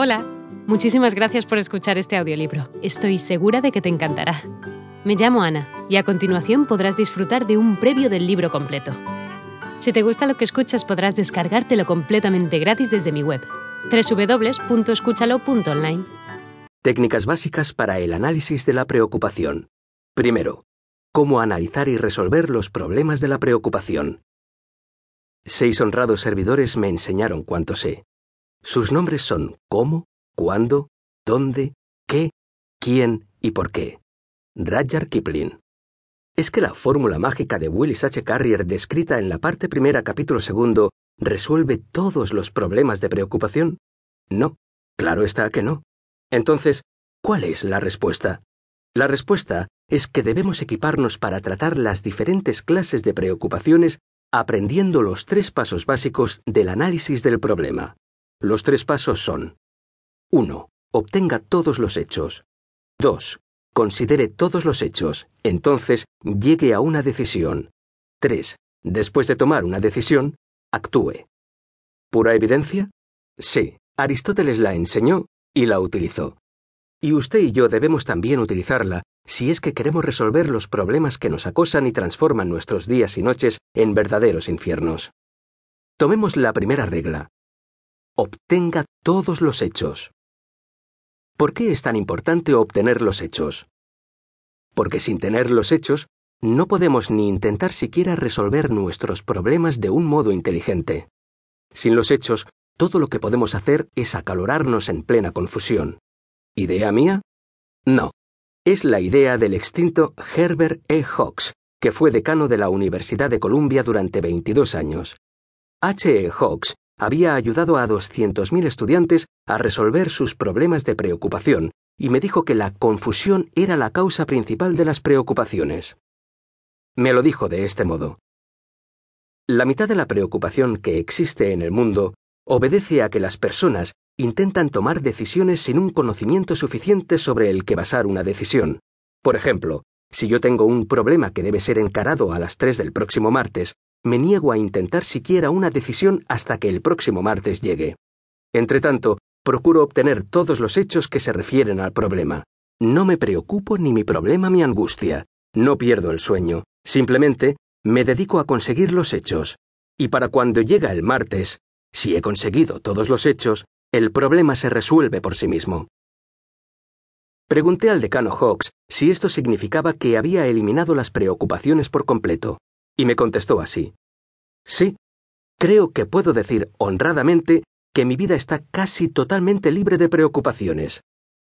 Hola, muchísimas gracias por escuchar este audiolibro. Estoy segura de que te encantará. Me llamo Ana y a continuación podrás disfrutar de un previo del libro completo. Si te gusta lo que escuchas podrás descargártelo completamente gratis desde mi web, www.escúchalo.online. Técnicas básicas para el análisis de la preocupación. Primero, cómo analizar y resolver los problemas de la preocupación. Seis honrados servidores me enseñaron cuánto sé. Sus nombres son cómo, cuándo, dónde, qué, quién y por qué. Rudyard Kipling. ¿Es que la fórmula mágica de Willis H. Carrier descrita en la parte primera capítulo segundo resuelve todos los problemas de preocupación? No, claro está que no. Entonces, ¿cuál es la respuesta? La respuesta es que debemos equiparnos para tratar las diferentes clases de preocupaciones aprendiendo los tres pasos básicos del análisis del problema. Los tres pasos son 1. Obtenga todos los hechos. 2. Considere todos los hechos, entonces llegue a una decisión. 3. Después de tomar una decisión, actúe. ¿Pura evidencia? Sí, Aristóteles la enseñó y la utilizó. Y usted y yo debemos también utilizarla si es que queremos resolver los problemas que nos acosan y transforman nuestros días y noches en verdaderos infiernos. Tomemos la primera regla. Obtenga todos los hechos. ¿Por qué es tan importante obtener los hechos? Porque sin tener los hechos, no podemos ni intentar siquiera resolver nuestros problemas de un modo inteligente. Sin los hechos, todo lo que podemos hacer es acalorarnos en plena confusión. ¿Idea mía? No es la idea del extinto Herbert E. Hawks, que fue decano de la Universidad de Columbia durante 22 años. H. E. Hawks había ayudado a 200.000 estudiantes a resolver sus problemas de preocupación y me dijo que la confusión era la causa principal de las preocupaciones. Me lo dijo de este modo. La mitad de la preocupación que existe en el mundo obedece a que las personas intentan tomar decisiones sin un conocimiento suficiente sobre el que basar una decisión. Por ejemplo, si yo tengo un problema que debe ser encarado a las 3 del próximo martes, me niego a intentar siquiera una decisión hasta que el próximo martes llegue. Entretanto, procuro obtener todos los hechos que se refieren al problema. No me preocupo ni mi problema mi angustia. No pierdo el sueño. Simplemente me dedico a conseguir los hechos. Y para cuando llega el martes, si he conseguido todos los hechos, el problema se resuelve por sí mismo. Pregunté al decano Hawks si esto significaba que había eliminado las preocupaciones por completo, y me contestó así. Sí, creo que puedo decir honradamente que mi vida está casi totalmente libre de preocupaciones.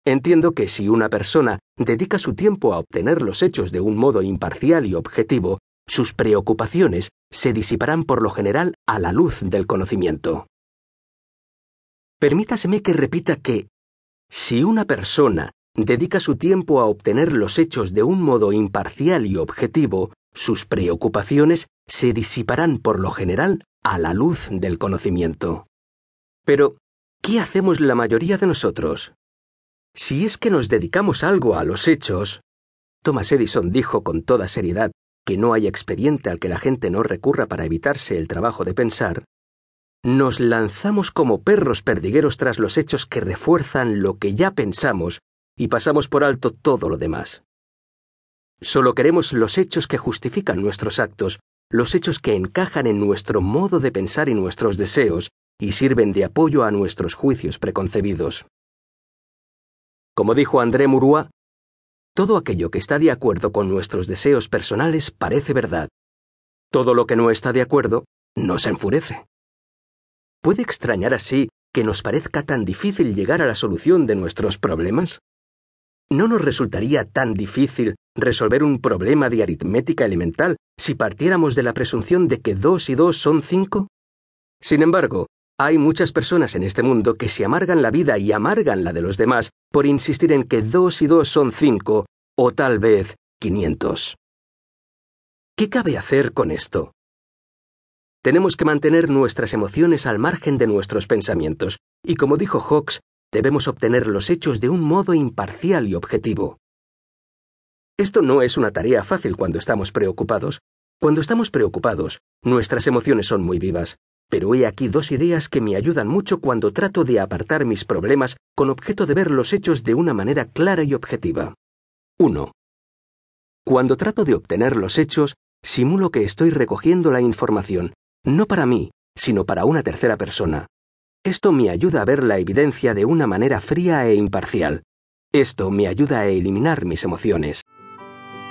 Entiendo que si una persona dedica su tiempo a obtener los hechos de un modo imparcial y objetivo, sus preocupaciones se disiparán por lo general a la luz del conocimiento. Permítaseme que repita que, si una persona dedica su tiempo a obtener los hechos de un modo imparcial y objetivo, sus preocupaciones se disiparán por lo general a la luz del conocimiento. Pero, ¿qué hacemos la mayoría de nosotros? Si es que nos dedicamos algo a los hechos, Thomas Edison dijo con toda seriedad que no hay expediente al que la gente no recurra para evitarse el trabajo de pensar, nos lanzamos como perros perdigueros tras los hechos que refuerzan lo que ya pensamos y pasamos por alto todo lo demás. Solo queremos los hechos que justifican nuestros actos, los hechos que encajan en nuestro modo de pensar y nuestros deseos y sirven de apoyo a nuestros juicios preconcebidos. Como dijo André Murua, todo aquello que está de acuerdo con nuestros deseos personales parece verdad. Todo lo que no está de acuerdo nos enfurece. ¿Puede extrañar así que nos parezca tan difícil llegar a la solución de nuestros problemas? ¿No nos resultaría tan difícil resolver un problema de aritmética elemental si partiéramos de la presunción de que dos y dos son cinco? Sin embargo, hay muchas personas en este mundo que se amargan la vida y amargan la de los demás por insistir en que dos y dos son cinco, o tal vez quinientos. ¿Qué cabe hacer con esto? Tenemos que mantener nuestras emociones al margen de nuestros pensamientos, y como dijo Hawks, debemos obtener los hechos de un modo imparcial y objetivo. Esto no es una tarea fácil cuando estamos preocupados. Cuando estamos preocupados, nuestras emociones son muy vivas. pero he aquí dos ideas que me ayudan mucho cuando trato de apartar mis problemas con objeto de ver los hechos de una manera clara y objetiva. 1. Cuando trato de obtener los hechos, simulo que estoy recogiendo la información, no para mí, sino para una tercera persona. Esto me ayuda a ver la evidencia de una manera fría e imparcial. Esto me ayuda a eliminar mis emociones.